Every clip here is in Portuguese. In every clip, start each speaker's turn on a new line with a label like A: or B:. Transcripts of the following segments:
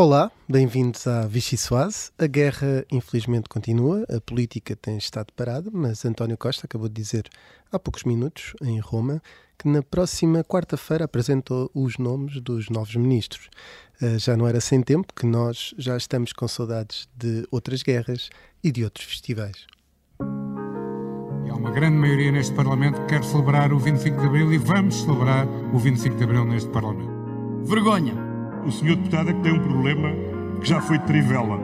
A: Olá, bem-vindos à Vichy Soase. A guerra, infelizmente, continua, a política tem estado parada, mas António Costa acabou de dizer há poucos minutos, em Roma, que na próxima quarta-feira apresentou os nomes dos novos ministros. Uh, já não era sem tempo que nós já estamos com saudades de outras guerras e de outros festivais.
B: Há uma grande maioria neste Parlamento que quer celebrar o 25 de Abril e vamos celebrar o 25 de Abril neste Parlamento.
C: Vergonha!
D: O senhor deputado é que tem um problema que já foi de trivela.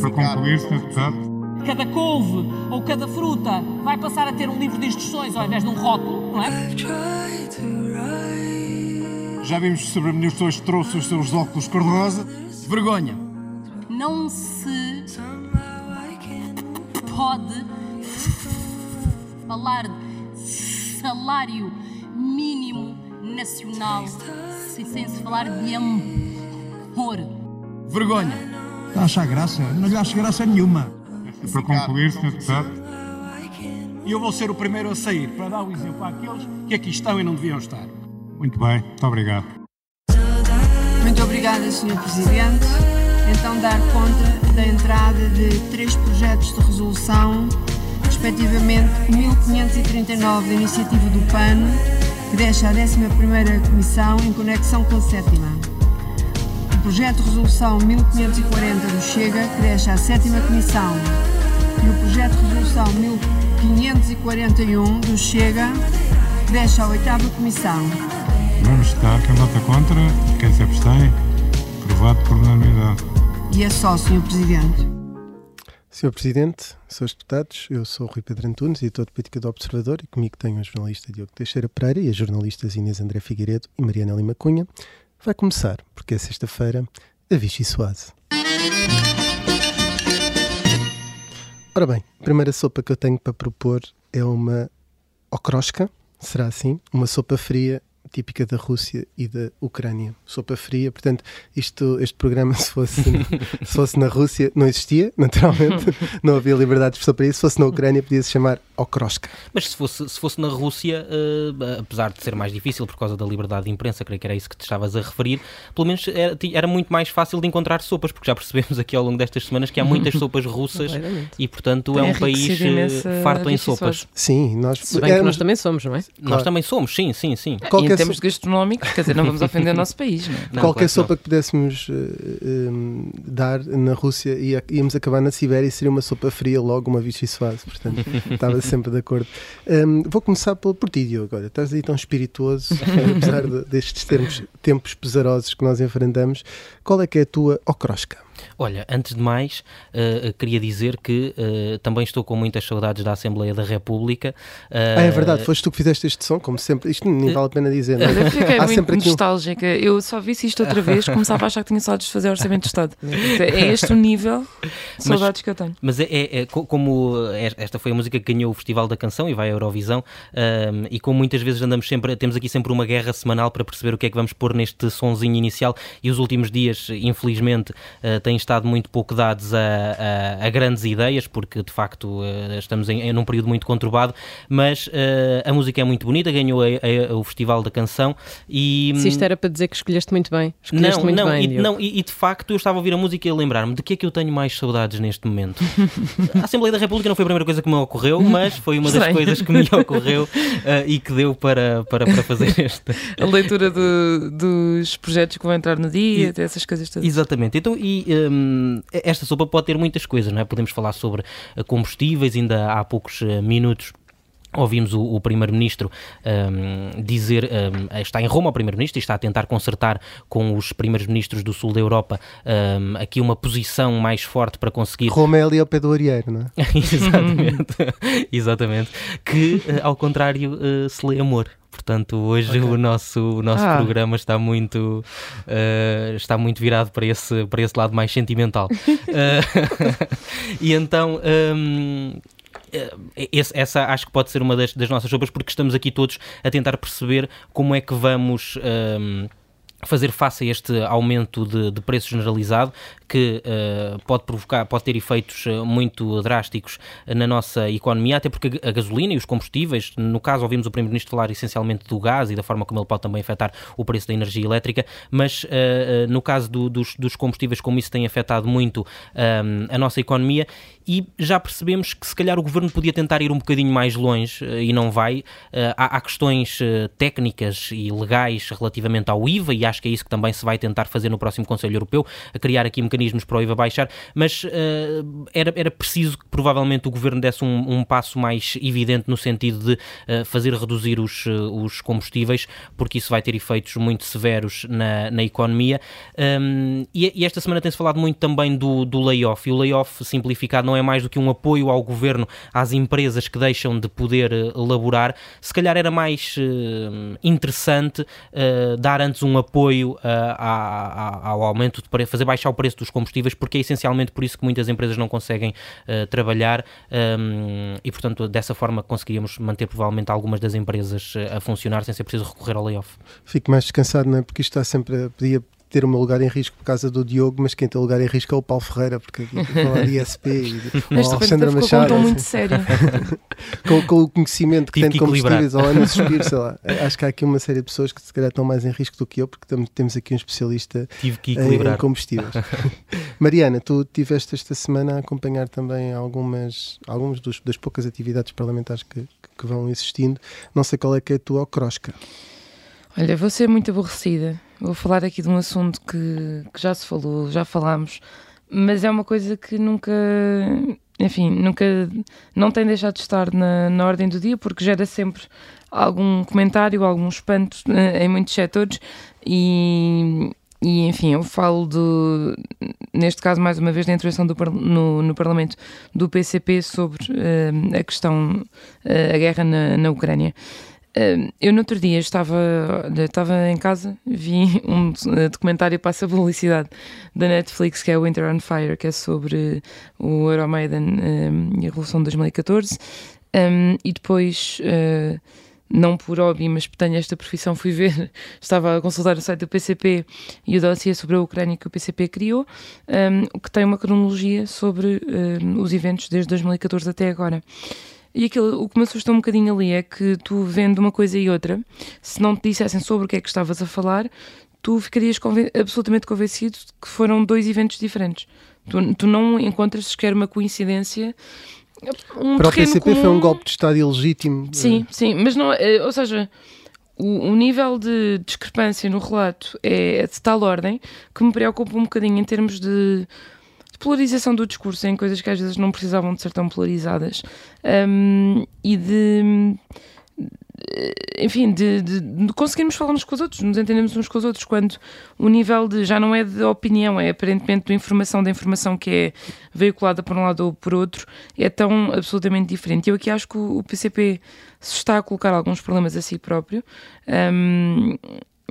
B: Para concluir, senhor deputado.
C: Cada couve ou cada fruta vai passar a ter um livro de instruções ao invés de um rótulo, não é?
D: Já vimos que o Sr. Ministro hoje trouxe os seus óculos cor-de-rosa.
C: Vergonha! Não se pode falar de salário mínimo nacional sem se falar de amor horror. Vergonha.
E: Está a achar graça? Não lhe acho graça nenhuma.
B: Para concluir, Sr. Deputado.
F: E eu vou ser o primeiro a sair para dar o um exemplo àqueles que aqui estão e não deviam estar.
B: Muito bem, muito obrigado.
G: Muito obrigada, Sr. Presidente. Então, dar conta da entrada de três projetos de resolução, respectivamente 1539 da iniciativa do PAN, que deixa a 11 Comissão em conexão com a 7 projeto de resolução 1540 do Chega, deixa a sétima Comissão. E o projeto de resolução 1541 do Chega, deixa a oitava Comissão.
B: Vamos estar. Quem vota contra? Quem se abstém? Aprovado por unanimidade.
G: E é só, Sr. Presidente.
A: Sr. Presidente, Srs. Deputados, eu sou o Rui Pedro Antunes, editor de Política do Observador, e comigo tenho o jornalista Diogo Teixeira Pereira e as jornalistas Inês André Figueiredo e Mariana Lima Cunha. Vai começar, porque é sexta-feira, a Vichy Soase. Ora bem, a primeira sopa que eu tenho para propor é uma okroshka, será assim? Uma sopa fria típica da Rússia e da Ucrânia. Sopa fria, portanto, isto, este programa, se fosse, se fosse na Rússia, não existia, naturalmente, não havia liberdade de expressão para isso. Se fosse na Ucrânia, podia-se chamar Okroshka.
H: Mas se fosse, se fosse na Rússia, uh, apesar de ser mais difícil por causa da liberdade de imprensa, creio que era isso que te estavas a referir, pelo menos era, era muito mais fácil de encontrar sopas, porque já percebemos aqui ao longo destas semanas que há muitas sopas russas e, portanto, é um país uh, farto em sopas.
A: Sim, nós.
I: Se bem que nós também somos, não é?
H: Nós claro. também somos, sim, sim, sim.
I: Qualquer termos gastronómicos, quer dizer, não vamos ofender o nosso país, não é?
A: Não, Qualquer claro sopa que pudéssemos uh, um, dar na Rússia, ia, íamos acabar na Sibéria e seria uma sopa fria logo, uma vichy soase, portanto, estava sempre de acordo. Um, vou começar por, por ti, Diogo, agora. Estás aí tão espirituoso, apesar de, destes termos, tempos pesarosos que nós enfrentamos. Qual é que é a tua ocrosca?
H: Olha, antes de mais, uh, queria dizer que uh, também estou com muitas saudades da Assembleia da República.
A: Uh, ah, é verdade, foste tu que fizeste este som, como sempre. Isto nem vale a pena dizer. Não?
I: Eu fiquei Há muito nostálgica. Um... Eu só vi isto outra vez, começava a achar que tinha saudades de fazer Orçamento de Estado. É este o nível de saudades
H: mas,
I: que eu tenho.
H: Mas é, é, é, como esta foi a música que ganhou o Festival da Canção e vai à Eurovisão, um, e como muitas vezes andamos sempre, temos aqui sempre uma guerra semanal para perceber o que é que vamos pôr neste sonzinho inicial, e os últimos dias, infelizmente, têm estado muito pouco dados a, a, a, grandes ideias, porque de facto uh, estamos em, em, num período muito conturbado, mas uh, a música é muito bonita, ganhou a, o Festival da Canção e...
I: Se isto era para dizer que escolheste muito bem, escolheste
H: não,
I: muito
H: não,
I: bem,
H: e, não e, e, de facto eu estava a ouvir a música e a lembrar-me de que é que eu tenho mais saudades neste momento. a Assembleia da República não foi a primeira coisa que me ocorreu, mas foi uma das coisas que me ocorreu uh, e que deu para, para, para fazer esta.
I: a leitura do, dos projetos que vão entrar no dia, e, essas coisas todas.
H: Exatamente. Então, e um, esta sopa pode ter muitas coisas, não é? Podemos falar sobre eh, combustíveis, ainda há poucos eh, minutos Ouvimos o, o Primeiro-Ministro um, dizer, um, está em Roma o Primeiro-Ministro e está a tentar consertar com os Primeiros-Ministros do Sul da Europa um, aqui uma posição mais forte para conseguir...
A: Roma é ali ao pé do Arieiro, não é?
H: exatamente, exatamente. Que, uh, ao contrário, uh, se lê amor. Portanto, hoje okay. o nosso, o nosso ah. programa está muito, uh, está muito virado para esse, para esse lado mais sentimental. uh, e então. Um, esse, essa acho que pode ser uma das, das, nossas sopas, porque estamos aqui todos a tentar perceber como é que vamos. Um, fazer face a este aumento de, de preço generalizado que uh, pode provocar, pode ter efeitos uh, muito drásticos na nossa economia, até porque a gasolina e os combustíveis, no caso ouvimos o Primeiro-Ministro falar essencialmente do gás e da forma como ele pode também afetar o preço da energia elétrica, mas uh, no caso do, dos, dos, combustíveis, como isso tem afetado muito a nossa economia, e já percebemos que se calhar o Governo podia tentar ir um bocadinho mais longe e não vai. Há, há questões técnicas e legais relativamente ao IVA e acho que é isso que também se vai tentar fazer no próximo Conselho Europeu, a criar aqui mecanismos para o IVA baixar, mas uh, era, era preciso que provavelmente o Governo desse um, um passo mais evidente no sentido de uh, fazer reduzir os, uh, os combustíveis, porque isso vai ter efeitos muito severos na, na economia. Um, e, e, esta semana tem-se falado muito também do, do layoff, e o layoff simplificado não é mais do que um apoio ao Governo às empresas que deixam de poder elaborar. Se calhar era mais interessante dar antes um apoio apoio uh, ao aumento de preço, fazer baixar o preço dos combustíveis, porque é essencialmente por isso que muitas empresas não conseguem uh, trabalhar um, e, portanto, dessa forma conseguiríamos manter provavelmente algumas das empresas a funcionar sem ser preciso recorrer ao layoff.
A: Fico mais descansado, não é? Porque isto está sempre, podia ter o meu lugar em risco por causa do Diogo, mas quem tem lugar em risco é o Paulo Ferreira, porque falar de ISP e
I: o Alexandre Machado. muito sério.
A: com, com, o conhecimento que Tive tem de combustíveis ao ano a suspiro, sei lá. Acho que há aqui uma série de pessoas que se calhar estão mais em risco do que eu, porque temos aqui um especialista em, em combustíveis. Mariana, tu tiveste esta semana a acompanhar também algumas, algumas dos, das poucas atividades parlamentares que, que vão existindo. Não sei qual é que é a tua ocrosca.
I: Olha, vou ser muito aborrecida. Vou falar aqui de um assunto que, que já se falou, já falámos, mas é uma coisa que nunca, enfim, nunca, não tem deixado de estar na, na ordem do dia, porque gera sempre algum comentário, algum espanto eh, em muitos setores. E, e enfim, eu falo do, neste caso, mais uma vez, da intervenção do, no, no Parlamento do PCP sobre uh, a questão, uh, a guerra na, na Ucrânia eu no outro dia estava, estava em casa, vi um documentário passa publicidade da Netflix que é Winter on Fire, que é sobre o Euromaidan um, e a Revolução de 2014. Um, e depois, uh, não por hobby, mas tenho esta profissão, fui ver, estava a consultar o site do PCP e o dossiê sobre a Ucrânia que o PCP criou, um, que tem uma cronologia sobre os eventos desde 2014 até agora. E aquilo, o que me assustou um bocadinho ali é que tu vendo uma coisa e outra, se não te dissessem sobre o que é que estavas a falar, tu ficarias conven absolutamente convencido de que foram dois eventos diferentes. Tu, tu não encontras sequer uma coincidência.
A: Um Para o PCP comum... foi um golpe de Estado ilegítimo.
I: Sim, sim, mas não, eh, ou seja, o, o, nível de discrepância no relato é de tal ordem que me preocupa um bocadinho em termos de polarização do discurso em coisas que às vezes não precisavam de ser tão polarizadas um, e de enfim, de, de, de, conseguirmos falar uns com os outros, nos entendemos uns com os outros, quando o nível de já não é de opinião, é aparentemente de informação, da informação que é veiculada por um lado ou por outro, é tão absolutamente diferente. Eu aqui acho que o, o PCP se está a colocar alguns problemas a si próprio. Um,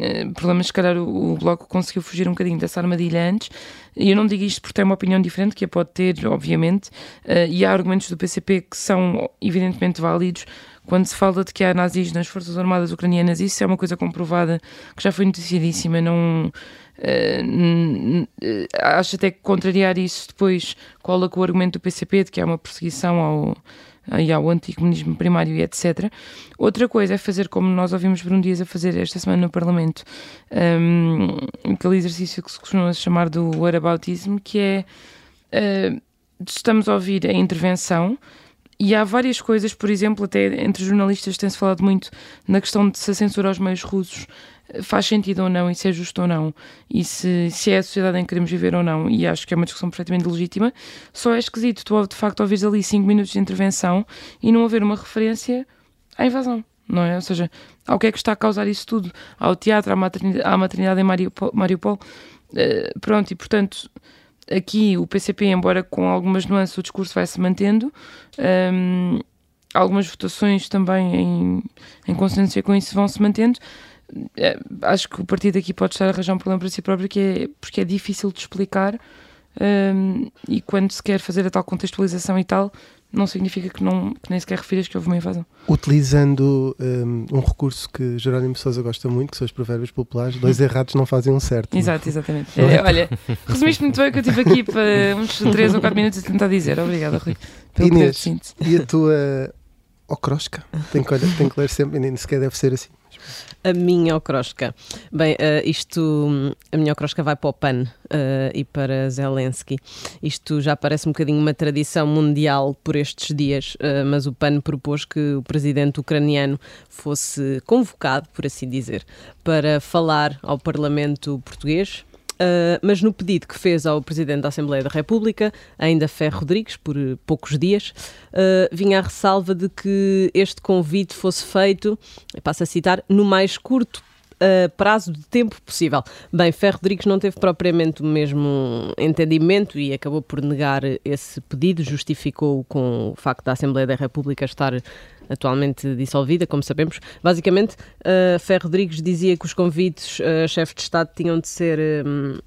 I: eh, problemas, se calhar o, o Bloco conseguiu fugir um bocadinho dessa armadilha antes, e eu não digo isto porque tem uma opinião diferente, que a pode ter, obviamente, uh, e há argumentos do PCP que são evidentemente válidos. Quando se fala de que há nazis nas Forças Armadas Ucranianas, isso é uma coisa comprovada, que já foi noticiadíssima, não... Uh, acho até que contrariar isso depois cola com o argumento do PCP de que há uma perseguição ao, e ao anticomunismo primário e etc. Outra coisa é fazer como nós ouvimos Bruno Dias a fazer esta semana no Parlamento, um, aquele exercício que se costuma chamar do whataboutism, que é uh, estamos a ouvir a intervenção e há várias coisas, por exemplo, até entre jornalistas tem-se falado muito na questão de se a censura aos meios russos faz sentido ou não e se é justo ou não e se, se é a sociedade em que queremos viver ou não e acho que é uma discussão perfeitamente legítima só é esquisito tu de facto ouvires ali 5 minutos de intervenção e não haver uma referência à invasão não é? Ou seja, ao que é que está a causar isso tudo? Ao teatro, à maternidade, à maternidade em Mariupol, Mariupol. Uh, pronto, e portanto aqui o PCP, embora com algumas nuances o discurso vai se mantendo. Um, algumas votações também em, em consonância com isso vão se mantendo. É, acho que o partido aqui pode estar a arranjar um problema para si próprio que é, porque é difícil de explicar. Um, e quando se quer fazer a tal contextualização e tal, não significa que, não, que nem sequer refiras que houve uma invasão.
A: Utilizando um, um recurso que Jerónimo Sousa gosta muito, que são os provérbios populares, dois errados não fazem um certo.
I: Exato, exatamente. É, olha, resumiste muito bem o que eu tive aqui para uns 3 ou 4 minutos a tentar dizer. Obrigada, Rui.
A: Inês, e a tua ocrosca? Tem que, tem que ler sempre, nem sequer deve ser assim.
J: A minha ocrosca. Bem, uh, isto, a minha ocrosca vai para o PAN uh, e para Zelensky. Isto já parece um bocadinho uma tradição mundial por estes dias, uh, mas o PAN propôs que o presidente ucraniano fosse convocado, por assim dizer, para falar ao Parlamento português Uh, mas no pedido que fez ao Presidente da Assembleia da República, ainda Ferro Rodrigues, por poucos dias, uh, vinha a ressalva de que este convite fosse feito, passo a citar, no mais curto Uh, prazo de tempo possível. Bem, Ferro Rodrigues não teve propriamente o mesmo entendimento e acabou por negar esse pedido, justificou com o facto da Assembleia da República estar atualmente dissolvida, como sabemos. Basicamente, uh, Ferro Rodrigues dizia que os convites a uh, chefe de Estado tinham de ser uh,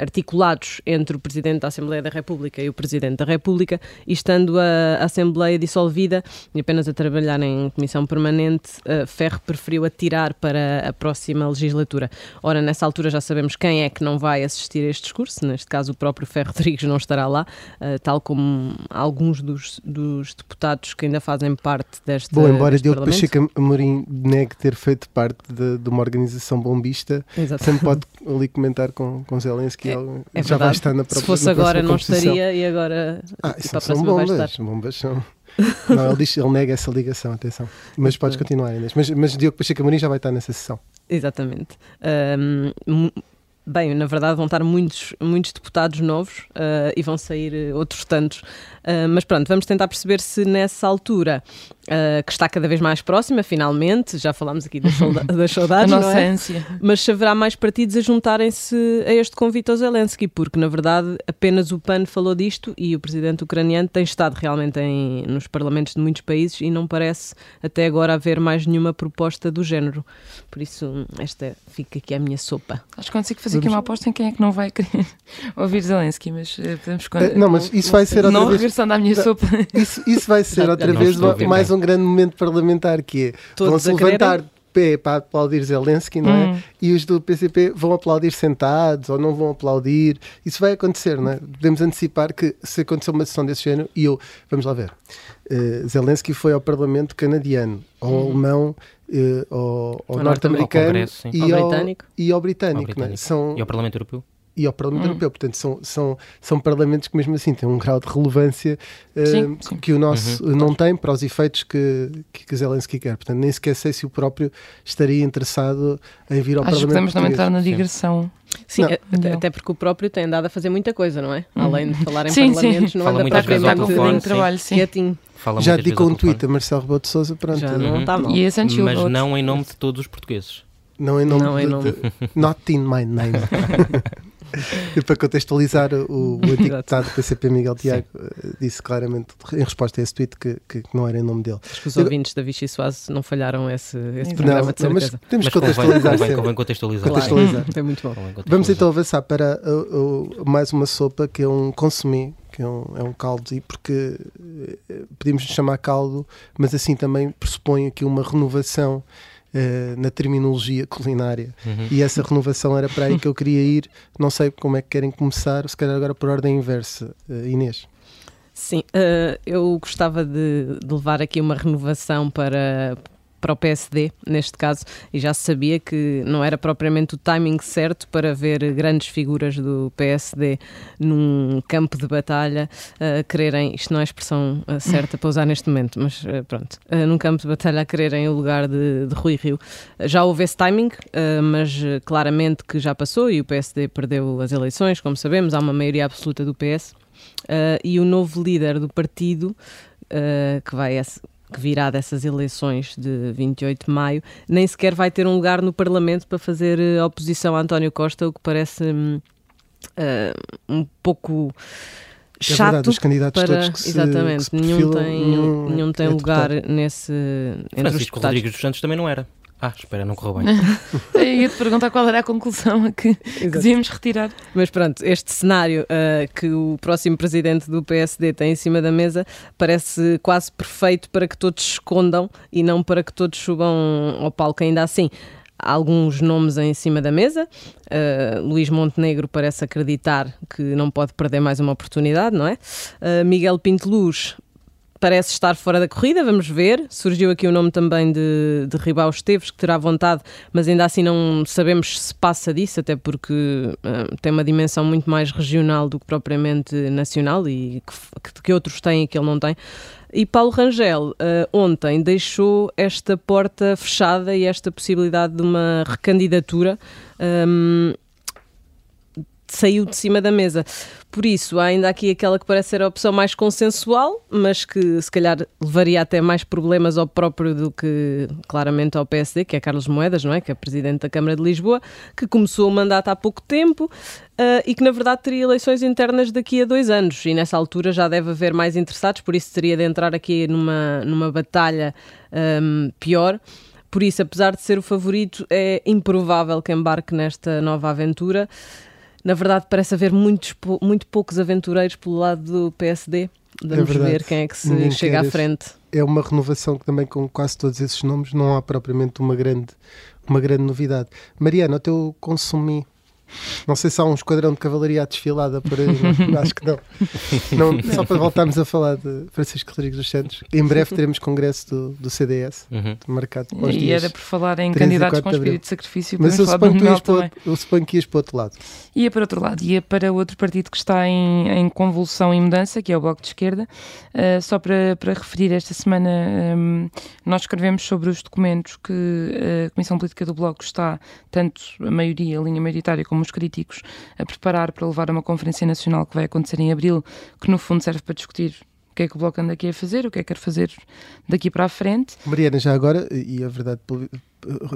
J: articulados entre o Presidente da Assembleia da República e o Presidente da República, e estando a, a Assembleia dissolvida e apenas a trabalhar em comissão permanente, uh, Ferro preferiu atirar para a próxima legislatura. Ora, nessa altura já sabemos quem é que não vai assistir a este discurso, neste caso o próprio Ferro Rodrigues não estará lá, uh, tal como alguns dos, dos deputados que ainda fazem parte parte deste
A: Bom, embora Diogo Pacheco Amorim negue ter feito parte de, de uma organização bombista, Exato. sempre pode ali comentar com, com Zelensky. É, é já vai estar na própria
J: Se fosse agora não estaria e agora
A: ah, tipo, são bombas, bombas são... não, ele, diz, ele nega essa ligação, atenção. Mas podes continuar, Inês. Mas, mas Diogo Pacheco Amorim já vai estar nessa sessão.
J: Exatamente. Um, Bem, na verdade vão estar muitos, muitos deputados novos uh, e vão sair outros tantos. Uh, mas pronto, vamos tentar perceber se nessa altura, uh, que está cada vez mais próxima, finalmente, já falámos aqui das, das saudades,
I: a
J: nossa
I: é? ânsia.
J: mas haverá mais partidos a juntarem-se a este convite ao Zelensky, porque na verdade apenas o PAN falou disto e o presidente ucraniano tem estado realmente em, nos parlamentos de muitos países e não parece até agora haver mais nenhuma proposta do género. Por isso, esta fica aqui a minha sopa.
I: Acho que consigo fazer aqui uma aposta em quem é que não vai querer ouvir Zelensky, mas eh, podemos.
A: Não, mas isso vai ser
I: outra vez regressando à minha sopa.
A: Isso, isso vai ser outra vez mais um grande momento parlamentar que é vão-se levantar de pé para aplaudir Zelensky, não é? Hum. E os do PCP vão aplaudir sentados ou não vão aplaudir. Isso vai acontecer, não é? Podemos antecipar que se acontecer uma sessão desse género, e eu, vamos lá ver, uh, Zelensky foi ao Parlamento canadiano, ao hum. alemão, uh, ao, ao norte-americano e, ao, britânico. e ao britânico. Ao britânico. É?
H: São, e ao Parlamento Europeu?
A: E ao Parlamento hum. Europeu. Portanto, são, são, são parlamentos que, mesmo assim, têm um grau de relevância uh, sim, sim. que o nosso uhum. não tem para os efeitos que, que Zelensky quer. Portanto, nem sequer sei se o próprio estaria interessado em vir ao
I: Acho
A: Parlamento
I: que podemos
A: não
I: entrar na digressão.
J: Sim, até, até, porque o próprio tem andado a fazer muita coisa, não é? Hum. Além de falar em sim, parlamentos, sim. não Fala anda propriamente trabalho, sim. quietinho.
A: Fala Já dedicou um tweet a Marcelo Rebelo de Sousa, pronto. Já
J: não está mal.
I: E
H: Mas não em nome de todos os portugueses.
A: Não em nome, não, em nome... De, not in my name. e para contextualizar, o, o antigo deputado do PCP, Miguel Tiago, Sim. Eh, disse claramente, em resposta a esse tweet, que, que não era em nome dele.
J: Acho que os ouvintes da Vichy Soase não falharam esse, esse programa, não,
A: Mas temos que contextualizar
H: convém, convém, convém contextualizar.
J: Claro. contextualizar. é muito bom.
A: Vamos então avançar para uh, uh, mais uma sopa que é um consumir que é um, é um caldo, e porque uh, podemos chamar caldo, mas assim também pressupõe aqui uma renovação uh, na terminologia culinária. Uhum. E essa renovação era para aí que eu queria ir. Não sei como é que querem começar, se calhar agora por ordem inversa. Uh, Inês.
J: Sim, uh, eu gostava de, de, levar aqui uma renovação para, para o PSD, neste caso, e já se sabia que não era propriamente o timing certo para ver grandes figuras do PSD num campo de batalha a uh, quererem, isto não é a expressão uh, certa para usar neste momento, mas uh, pronto, uh, num campo de batalha a quererem o lugar de, de Rui Rio. já houve esse timing, mas claramente que já passou e o PSD perdeu as eleições, como sabemos, há uma maioria absoluta do PS. e o novo líder do partido, que vai que virá dessas eleições de 28 de maio, nem sequer vai ter um lugar no Parlamento para fazer eh, oposição a António Costa, o que parece uh, um pouco chato. É verdade,
A: os candidatos
J: para...
A: todos que se,
J: Exatamente,
A: que se
J: nenhum tem, nenhum, nenhum tem é lugar nesse.
H: Entre Francisco os Rodrigues dos Santos também não era. Ah, espera, não correu bem.
I: Ia-te perguntar qual era a conclusão a que, que devíamos retirar.
J: Mas pronto, este cenário uh, que o próximo presidente do PSD tem em cima da mesa parece quase perfeito para que todos se escondam e não para que todos subam ao palco ainda assim. Há alguns nomes em cima da mesa. Uh, Luís Montenegro parece acreditar que não pode perder mais uma oportunidade, não é? Uh, Miguel Pinteluz parece estar fora da corrida, vamos ver. Surgiu aqui o nome também de, de Ribau Esteves, que terá vontade, mas ainda assim não sabemos se passa disso, até porque uh, tem uma dimensão muito mais regional do que propriamente nacional e que, que outros têm e que ele não tem. E Paulo Rangel, uh, ontem, deixou esta porta fechada e esta possibilidade de uma recandidatura. Um, saiu de cima da mesa. Por isso, há ainda aqui aquela que parece ser a opção mais consensual, mas que se calhar levaria até mais problemas ao próprio do que claramente ao PSD, que é Carlos Moedas, não é? Que é presidente da Câmara de Lisboa, que começou o mandato há pouco tempo uh, e que na verdade teria eleições internas daqui a dois anos. E nessa altura já deve haver mais interessados, por isso teria de entrar aqui numa, numa batalha um, pior. Por isso, apesar de ser o favorito, é improvável que embarque nesta nova aventura na verdade, parece haver muitos, muito poucos aventureiros pelo lado do PSD. Vamos é ver quem é que se Ninguém chega à frente.
A: É uma renovação que também com quase todos esses nomes não há propriamente uma grande, uma grande novidade. Mariana, o teu consumi não sei se há um esquadrão de cavalaria à desfilada por aí, não, acho que não. não. Só para voltarmos a falar de Francisco Rodrigues dos Santos, em breve teremos congresso do, do CDS, uhum. marcado para os
I: E era por falar em candidatos com espírito de sacrifício,
A: mas eu suponho, que ias para, eu suponho que ias para o outro lado.
I: Ia para outro lado, ia para outro partido que está em, em convulsão e mudança, que é o Bloco de Esquerda. Uh, só para, para referir, esta semana um, nós escrevemos sobre os documentos que a Comissão Política do Bloco está, tanto a maioria, a linha maioritária, como os críticos a preparar para levar a uma conferência nacional que vai acontecer em abril, que no fundo serve para discutir o que é que o Bloco anda aqui a fazer, o que é que quer fazer daqui para a frente.
A: Mariana, já agora, e a verdade,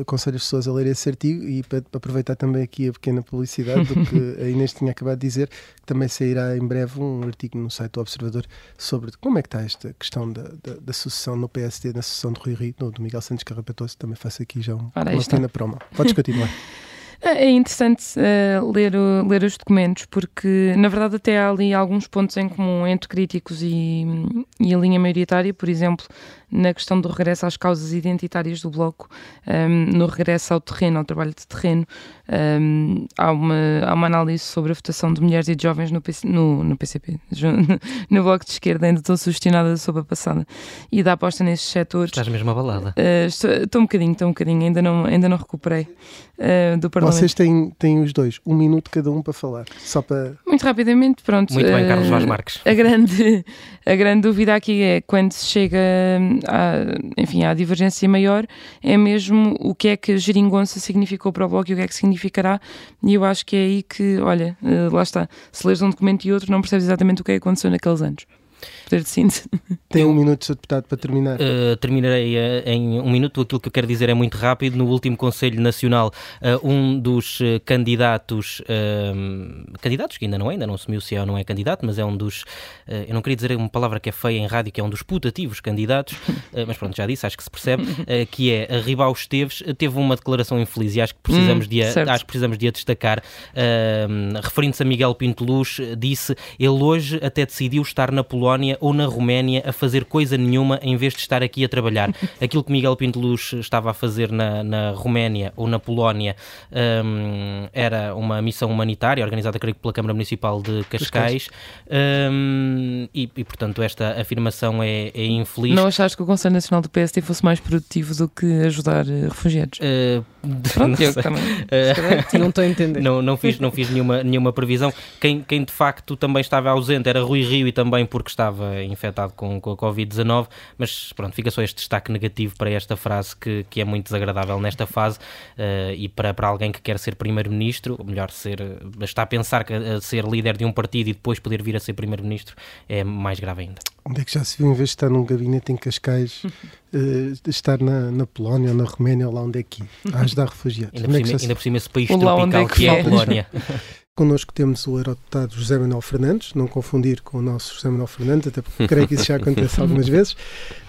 A: aconselho as pessoas a ler esse artigo e para aproveitar também aqui a pequena publicidade do que a Inês tinha acabado de dizer, também sairá em breve um artigo no site do Observador sobre como é que está esta questão da, da, da sucessão no PSD, na sucessão de Rui Rio, do Miguel Santos Carrapatoso, também faço aqui já um, uma pequena promo. Podes continuar.
I: É, é interessante uh, ler, ler os documentos, porque na verdade até há ali alguns pontos em comum entre críticos e, e a linha maioritária, por exemplo, na questão do regresso às causas identitárias do Bloco, um, no regresso ao terreno, ao trabalho de terreno. Um, há, uma, há uma análise sobre a votação de mulheres e de jovens no, PC, no, no PCP, no Bloco de Esquerda, ainda estou sugestionada sobre a passada, e da aposta nesses setores.
H: Estás mesmo abalada?
I: Uh, estou, estou um bocadinho, estou um bocadinho, ainda não, ainda não recuperei uh, do Parlamento.
A: Vocês têm, têm os dois, um minuto cada um para falar, só para...
I: Muito rapidamente, pronto.
H: Muito bem, Carlos Vaz Marques.
I: A grande, a grande dúvida aqui é quando se chega à, enfim, à divergência maior, é mesmo o que é que geringonça significou para o Bloco e o que é que significará, e eu acho que é aí que, olha, eh, lá está, se lês um documento e outro não percebes exatamente o que é que aconteceu naqueles anos poder de síntese.
A: Tem um minuto, Sr. Deputado, para terminar.
H: Uh, terminarei uh, em um minuto. Aquilo que eu quero dizer é muito rápido. No último Conselho Nacional, uh, um dos candidatos, candidatos que ainda não é, ainda não assumiu se é ou não é candidato, mas é um dos, eu não queria dizer uma palavra que é feia em rádio, que é um dos putativos candidatos, mas pronto, já disse, acho que se percebe, que é a Ribau Esteves, teve uma declaração infeliz e acho que precisamos, hum, de, a, acho que precisamos de a destacar. Referindo-se a Miguel Pinto Luz, disse, ele hoje até decidiu estar na Polónia ou na Roménia a fazer coisa nenhuma em vez de estar aqui a trabalhar. Aquilo que Miguel Pinto Luz estava a fazer na, na Roménia ou na Polónia um, era uma missão humanitária organizada, creio que, pela Câmara Municipal de Cascais um, e, e, portanto, esta afirmação é, é, infeliz.
I: Não achaste que o Conselho Nacional do PST fosse mais produtivo do que ajudar uh, refugiados? Uh, Pronto, eu também. Uh, não estou a entender.
H: Não, não fiz, não fiz nenhuma, nenhuma previsão. Quem, quem de facto também estava ausente era Rui Rio e também porque estava infectado com, com a Covid-19, mas pronto, fica só este destaque negativo para esta frase que, que é muito desagradável nesta fase uh, e para, para alguém que quer ser primeiro-ministro, ou melhor, ser, está a pensar que a ser líder de um partido e depois poder vir a ser primeiro-ministro é mais grave ainda.
A: Onde é que já se viu, em vez de estar num gabinete em Cascais, uh, estar na, na Polónia ou na Roménia, ou lá onde é que a ajudar refugiados?
H: Ainda por, cima, é ainda por cima esse país tropical é que é a Polónia.
A: Connosco temos o eurodeputado José Manuel Fernandes, não confundir com o nosso José Manuel Fernandes, até porque creio que isso já acontece algumas vezes.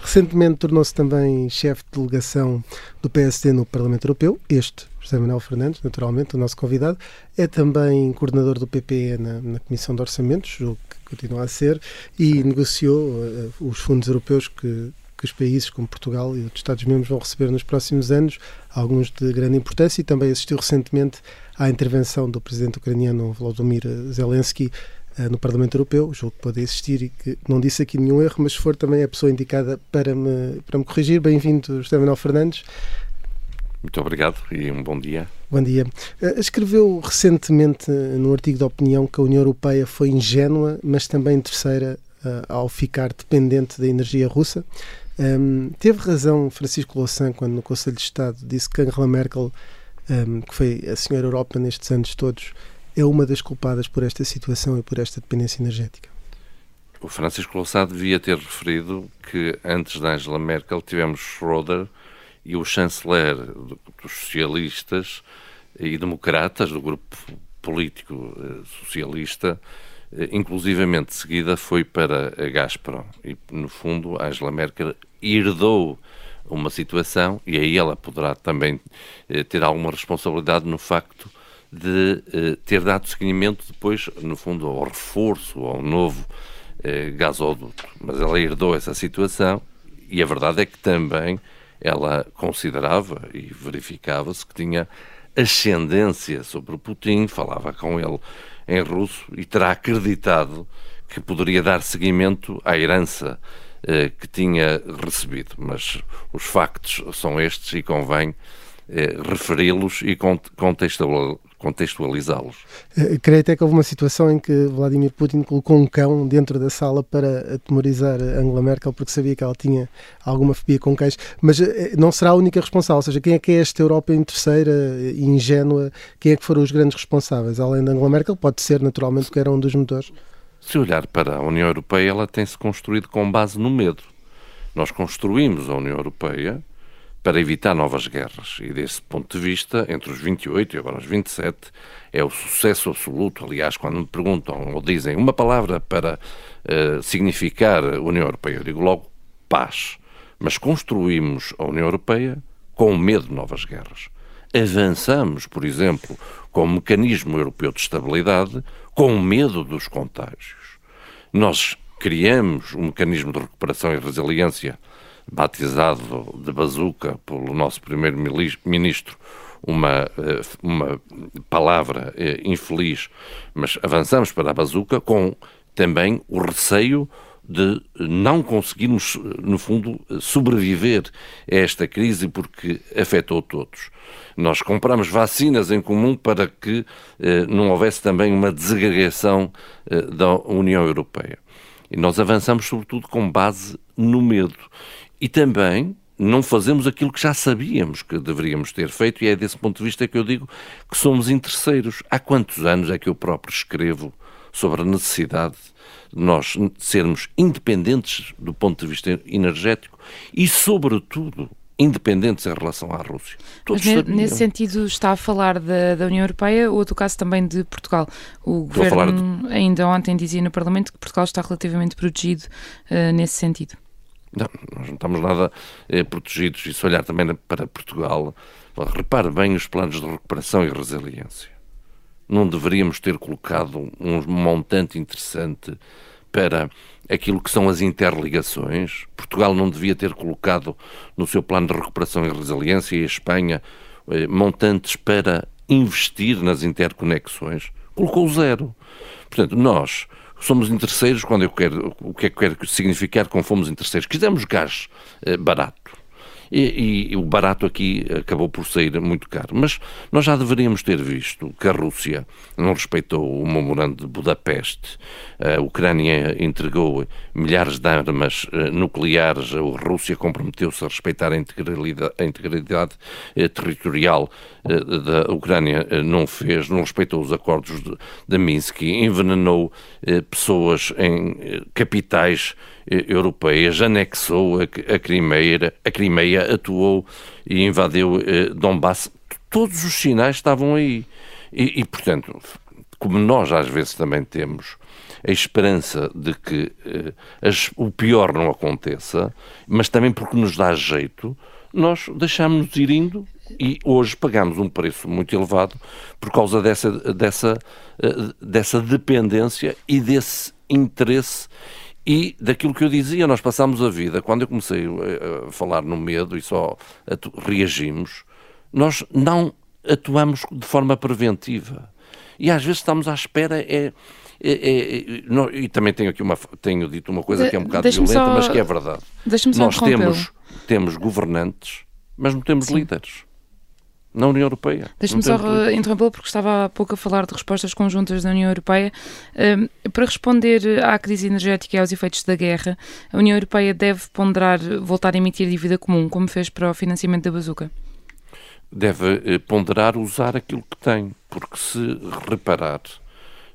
A: Recentemente tornou-se também chefe de delegação do PSD no Parlamento Europeu. Este, José Manuel Fernandes, naturalmente, o nosso convidado, é também coordenador do PPE na, na Comissão de Orçamentos, o que continua a ser, e negociou uh, os fundos europeus que, que os países como Portugal e outros Estados-membros vão receber nos próximos anos, alguns de grande importância, e também assistiu recentemente à intervenção do presidente ucraniano Volodymyr Zelensky uh, no Parlamento Europeu, julgo que pode existir e que não disse aqui nenhum erro, mas se for também a pessoa indicada para me, para me corrigir. Bem-vindo, José Manuel Fernandes.
K: Muito obrigado e um bom dia.
A: Bom dia. Uh, escreveu recentemente num artigo de opinião que a União Europeia foi ingênua, mas também terceira ao ficar dependente da energia russa. Ehm, teve razão Francisco Louçã quando no Conselho de Estado disse que Angela Merkel um, que foi a senhora Europa nestes anos todos, é uma das culpadas por esta situação e por esta dependência energética?
K: O Francisco Louçã devia ter referido que antes da Angela Merkel tivemos Schroeder e o chanceler dos socialistas e democratas, do grupo político eh, socialista, eh, inclusivamente de seguida foi para a Gazprom. E, no fundo, Angela Merkel herdou uma situação, e aí ela poderá também eh, ter alguma responsabilidade no facto de eh, ter dado seguimento depois, no fundo, ao reforço, ao novo eh, gasoduto. Mas ela herdou essa situação e a verdade é que também ela considerava e verificava-se que tinha ascendência sobre Putin, falava com ele em russo e terá acreditado que poderia dar seguimento à herança que tinha recebido. Mas os factos são estes e convém eh, referi-los e contextualizá-los.
A: Eh, creio até que houve uma situação em que Vladimir Putin colocou um cão dentro da sala para atemorizar Angela Merkel porque sabia que ela tinha alguma fobia com cães, mas não será a única responsável, ou seja, quem é que é esta Europa em terceira e ingênua, quem é que foram os grandes responsáveis? Além de Angela Merkel, pode ser naturalmente que era um dos motores.
K: Se olhar para a União Europeia, ela tem-se construído com base no medo. Nós construímos a União Europeia para evitar novas guerras. E desse ponto de vista, entre os 28 e agora os 27, é o sucesso absoluto. Aliás, quando me perguntam ou dizem uma palavra para uh, significar União Europeia, eu digo logo paz. Mas construímos a União Europeia com medo de novas guerras. Avançamos, por exemplo, com o mecanismo europeu de estabilidade com medo dos contágios. Nós criamos um mecanismo de recuperação e resiliência, batizado de bazuca pelo nosso primeiro-ministro, uma, eh, uma palavra eh, infeliz, mas avançamos para a bazuca com também o receio de não conseguirmos, no fundo, sobreviver a esta crise porque afetou todos. Nós compramos vacinas em comum para que eh, não houvesse também uma desagregação eh, da União Europeia. E nós avançamos, sobretudo, com base no medo. E também não fazemos aquilo que já sabíamos que deveríamos ter feito, e é desse ponto de vista que eu digo que somos interesseiros. Há quantos anos é que eu próprio escrevo sobre a necessidade nós sermos independentes do ponto de vista energético e, sobretudo, independentes em relação à Rússia.
I: Todos Mas sabiam. nesse sentido está a falar da, da União Europeia ou do caso também de Portugal? O Estou governo de... ainda ontem dizia no Parlamento que Portugal está relativamente protegido uh, nesse sentido.
K: Não, nós não estamos nada eh, protegidos. E se olhar também para Portugal, repare bem os planos de recuperação e resiliência não deveríamos ter colocado um montante interessante para aquilo que são as interligações. Portugal não devia ter colocado no seu plano de recuperação e resiliência e a Espanha eh, montantes para investir nas interconexões. Colocou zero. Portanto, nós somos interesseiros quando eu quero. O que é que quer significar com fomos interesseiros? Quisemos gás eh, barato e, e, o barato aqui acabou por sair muito caro. Mas nós já deveríamos ter visto que a Rússia não respeitou o memorando de Budapeste, a Ucrânia entregou milhares de armas eh, nucleares, a Rússia comprometeu-se a respeitar a integridade, a integridade eh, territorial eh, da Ucrânia, não fez, não respeitou os acordos de, de Minsk, envenenou pessoas em capitais europeias, anexou a, a Crimeia, a Crimeia atuou e invadiu eh, Donbass. Todos os sinais estavam aí. E, e, portanto, como nós às vezes também temos, a esperança de que eh, as, o pior não aconteça, mas também porque nos dá jeito, nós deixamos-nos ir indo e hoje pagamos um preço muito elevado por causa dessa, dessa, eh, dessa dependência e desse interesse e daquilo que eu dizia, nós passamos a vida, quando eu comecei a falar no medo e só reagimos, nós não atuamos de forma preventiva. E às vezes estamos à espera, é, é, é, não, e também tenho aqui uma, tenho dito uma coisa que é um bocado violenta, só, mas que é verdade. Nós temos, temos governantes, mas não temos Sim. líderes na União Europeia.
I: Deixe-me só interrompê-lo porque estava há pouco a falar de respostas conjuntas da União Europeia. Um, para responder à crise energética e aos efeitos da guerra, a União Europeia deve ponderar voltar a emitir dívida comum, como fez para o financiamento da bazuca?
K: Deve eh, ponderar usar aquilo que tem, porque se reparar,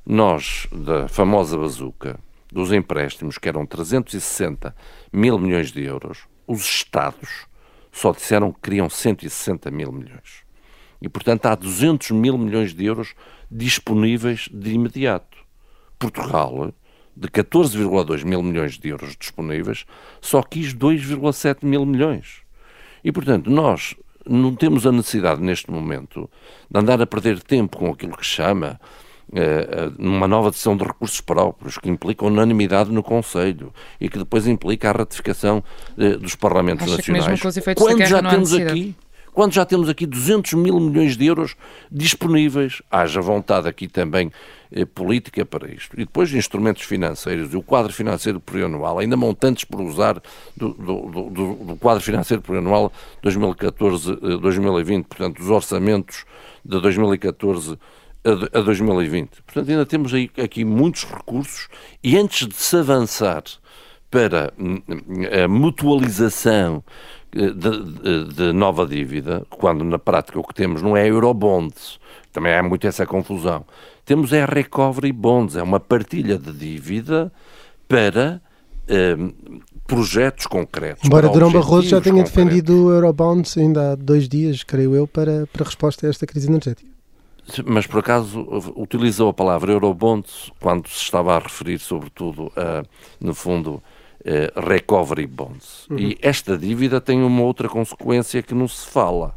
K: nós, da famosa bazuca, dos empréstimos, que eram 360 mil milhões de euros, os Estados só disseram que queriam 160 mil milhões. E, portanto, há 200 mil milhões de euros disponíveis de imediato. Portugal, de 14,2 mil milhões de euros disponíveis, só quis 2,7 mil milhões. E, portanto, nós não temos a necessidade, neste momento, de andar a perder tempo com aquilo que chama numa nova decisão de recursos próprios, que implica unanimidade no Conselho e que depois implica a ratificação uh, dos Parlamentos
I: Acha
K: Nacionais.
I: Que mesmo com os efeitos Quando já temos
K: aqui quando já temos aqui 200 mil milhões de euros disponíveis, haja vontade aqui também eh, política para isto. E depois instrumentos financeiros e o quadro financeiro plurianual, ainda montantes por usar do, do, do, do quadro financeiro plurianual 2014-2020, portanto, os orçamentos de 2014 a 2020. Portanto, ainda temos aí, aqui muitos recursos e antes de se avançar para hum, a mutualização de, de, de, nova dívida, quando na prática o que temos não é Eurobonds, também há muito essa confusão. Temos é Recovery Bonds, é uma partilha de dívida para um, projetos concretos.
A: Embora Durão Barroso já tenha concretos. defendido o Eurobonds ainda há dois dias, creio eu, para, para resposta a esta crise energética.
K: Mas por acaso utilizou a palavra Eurobonds quando se estava a referir, sobretudo, a, no fundo, eh, recovery bonds. Uhum. E esta dívida tem uma outra consequência que não se fala.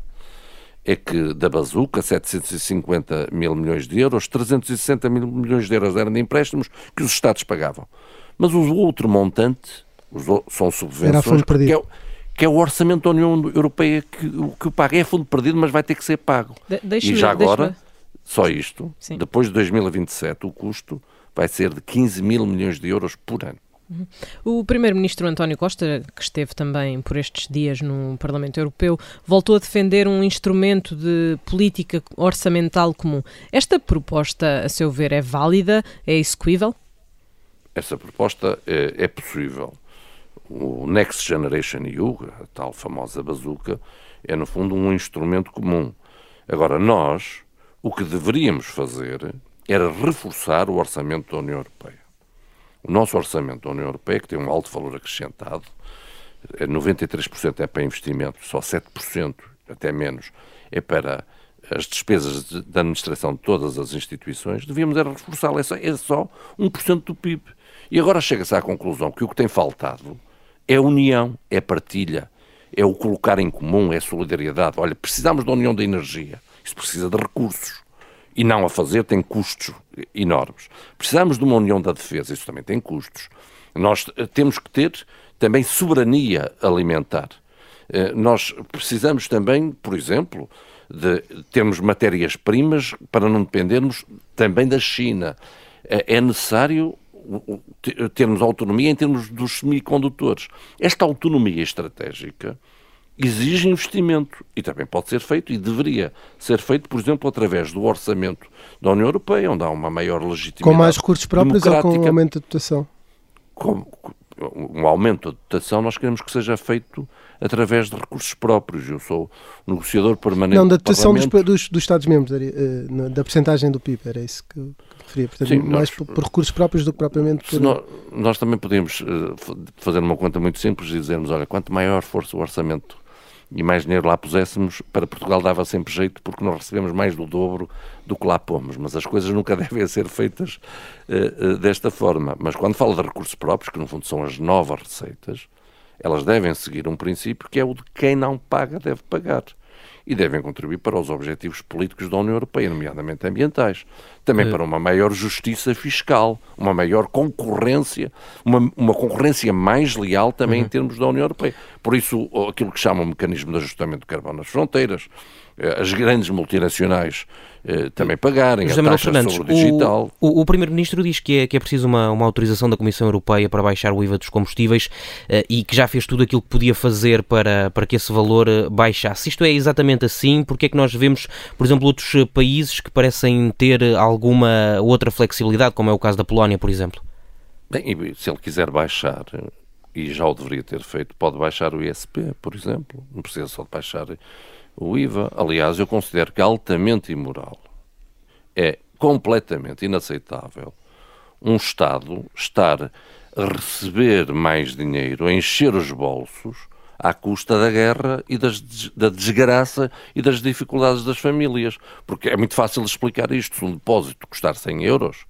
K: É que da bazuca, 750 mil milhões de euros, 360 mil milhões de euros eram de empréstimos que os Estados pagavam. Mas o outro montante os, são subvenções, que é, que é, o orçamento da União Europeia que, que o paga. É fundo perdido, mas vai ter que ser pago. De, e já agora, só isto, Sim. depois de 2027, o custo vai ser de 15 mil milhões de euros por ano.
J: Uhum. O primeiro-ministro António Costa, que esteve também por estes dias no Parlamento Europeu, voltou a defender um instrumento de política orçamental comum. Esta proposta, a seu ver, é válida? É execuível?
K: Essa proposta é, é possível. O Next Generation EU, a tal famosa bazuca, é no fundo um instrumento comum. Agora, nós, o que deveríamos fazer era reforçar o orçamento da União Europeia. O nosso orçamento da União Europeia, que tem um alto valor acrescentado, 93% é, é para investimento, só 7%, até menos, é para as despesas de, de administração de todas as instituições, devíamos era reforçá-la. É só, é só 1% do PIB. E agora chega-se à conclusão que o que tem faltado é união, é partilha, é o colocar em comum, é solidariedade. Olha, precisamos da união da energia. Isso precisa de recursos e não a fazer tem custos enormes. Precisamos de uma união da defesa, isso também tem custos. Nós eh, temos que ter também soberania alimentar. Eh, nós precisamos também, por exemplo, de termos matérias-primas para não dependermos também da China. Eh, é necessário termos autonomia em termos dos semicondutores. Esta autonomia estratégica exige investimento e também pode ser feito e deveria ser feito, por exemplo, através do orçamento da União Europeia, onde há uma maior legitimidade.
A: Com mais recursos próprios ou com um aumento da dotação?
K: Com um aumento da dotação, nós queremos que seja feito através de recursos próprios. Eu sou negociador permanente.
A: Não, da dotação dos, dos, dos Estados-membros, uh, da percentagem do PIB, era isso que eu referia. Portanto, Sim, mais nós, por, por, recursos próprios do que propriamente por.
K: Nós, nós, também podemos uh, fazer uma conta muito simples e dizermos: olha, quanto maior for o orçamento e mais dinheiro lá puséssemos, para Portugal dava sempre jeito, porque nós recebemos mais do dobro do que lá pomos. Mas as coisas nunca devem ser feitas uh, uh, desta forma. Mas quando fala de recursos próprios, que no fundo são as novas receitas, elas devem seguir um princípio que é o de quem não paga deve pagar e devem contribuir para os objetivos políticos da União Europeia, nomeadamente ambientais. Também é. para uma maior justiça fiscal, uma maior concorrência, uma, uma concorrência mais leal também uhum. em termos da União Europeia. Por isso, aquilo que chamam o mecanismo de ajustamento do carbono nas fronteiras, as grandes multinacionais eh, também pagarem, José a taxa Fernandes, sobre o digital.
H: O, o, o Primeiro-Ministro diz que é, que é preciso uma, uma autorização da Comissão Europeia para baixar o IVA dos combustíveis eh, e que já fez tudo aquilo que podia fazer para, para que esse valor baixasse. Isto é exatamente assim? Porque é que nós vemos, por exemplo, outros países que parecem ter alguma outra flexibilidade, como é o caso da Polónia, por exemplo?
K: Bem, se ele quiser baixar, e já o deveria ter feito, pode baixar o ISP, por exemplo. Não precisa só de baixar o IVA, aliás, eu considero que é altamente imoral. É completamente inaceitável um Estado estar a receber mais dinheiro, a encher os bolsos à custa da guerra e das, da desgraça e das dificuldades das famílias. Porque é muito fácil explicar isto. Se um depósito custar 100 euros,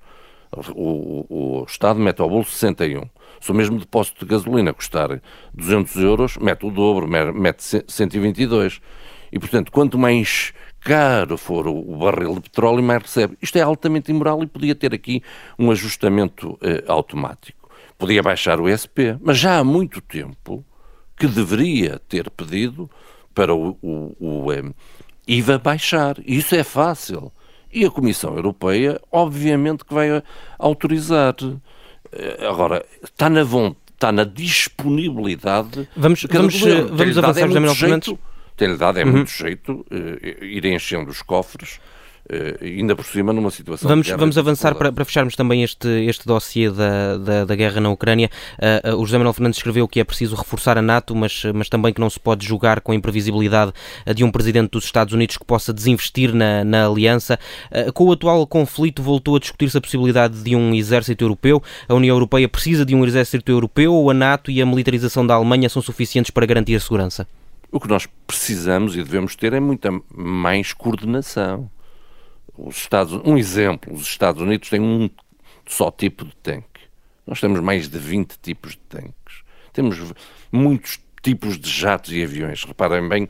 K: o, o, o Estado mete ao bolso 61. Se o mesmo depósito de gasolina custar 200 euros, mete o dobro, mete 122. E, portanto, quanto mais caro for o barril de petróleo, mais recebe. Isto é altamente imoral e podia ter aqui um ajustamento eh, automático. Podia baixar o SP, mas já há muito tempo que deveria ter pedido para o, o, o eh, IVA baixar. E isso é fácil. E a Comissão Europeia, obviamente, que vai autorizar. Eh, agora, está na vontade, está na disponibilidade.
H: Vamos, vamos, vamos avançar, é José Fernandes
K: tem-lhe dado é uhum. muito jeito uh, ir enchendo os cofres Uh, ainda por cima numa situação
H: vamos vamos avançar para, para, fecharmos também este este dossiê da, da, da guerra na Ucrânia. Uh, uh, o José Manuel Fernandes escreveu que é preciso reforçar a NATO mas mas também que não se pode julgar com a imprevisibilidade de um presidente dos Estados Unidos que possa desinvestir na, na aliança. Com o atual conflito voltou a discutir-se a possibilidade de um exército europeu. A União Europeia precisa de um exército europeu ou a NATO e a militarização da Alemanha são suficientes para garantir a segurança
K: o que nós precisamos e devemos ter é muita mais coordenação. Os Estados, um exemplo, os Estados Unidos têm um só tipo de tanque. Nós temos mais de 20 tipos de tanques. Temos muitos tipos de jatos e aviões. Reparem bem,